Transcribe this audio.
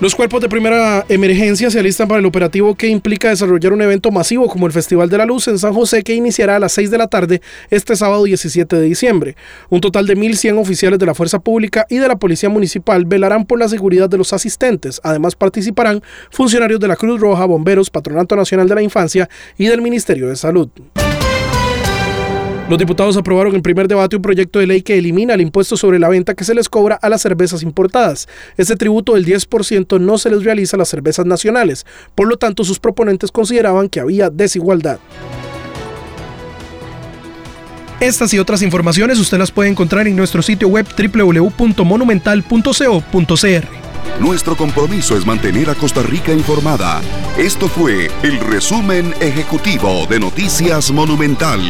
Los cuerpos de primera emergencia se alistan para el operativo que implica desarrollar un evento masivo como el Festival de la Luz en San José que iniciará a las 6 de la tarde este sábado 17 de diciembre. Un total de 1.100 oficiales de la Fuerza Pública y de la Policía Municipal velarán por la seguridad de los asistentes. Además participarán funcionarios de la Cruz Roja, bomberos, Patronato Nacional de la Infancia y del Ministerio de Salud. Los diputados aprobaron en primer debate un proyecto de ley que elimina el impuesto sobre la venta que se les cobra a las cervezas importadas. Este tributo del 10% no se les realiza a las cervezas nacionales. Por lo tanto, sus proponentes consideraban que había desigualdad. Estas y otras informaciones usted las puede encontrar en nuestro sitio web www.monumental.co.cr. Nuestro compromiso es mantener a Costa Rica informada. Esto fue el resumen ejecutivo de Noticias Monumental.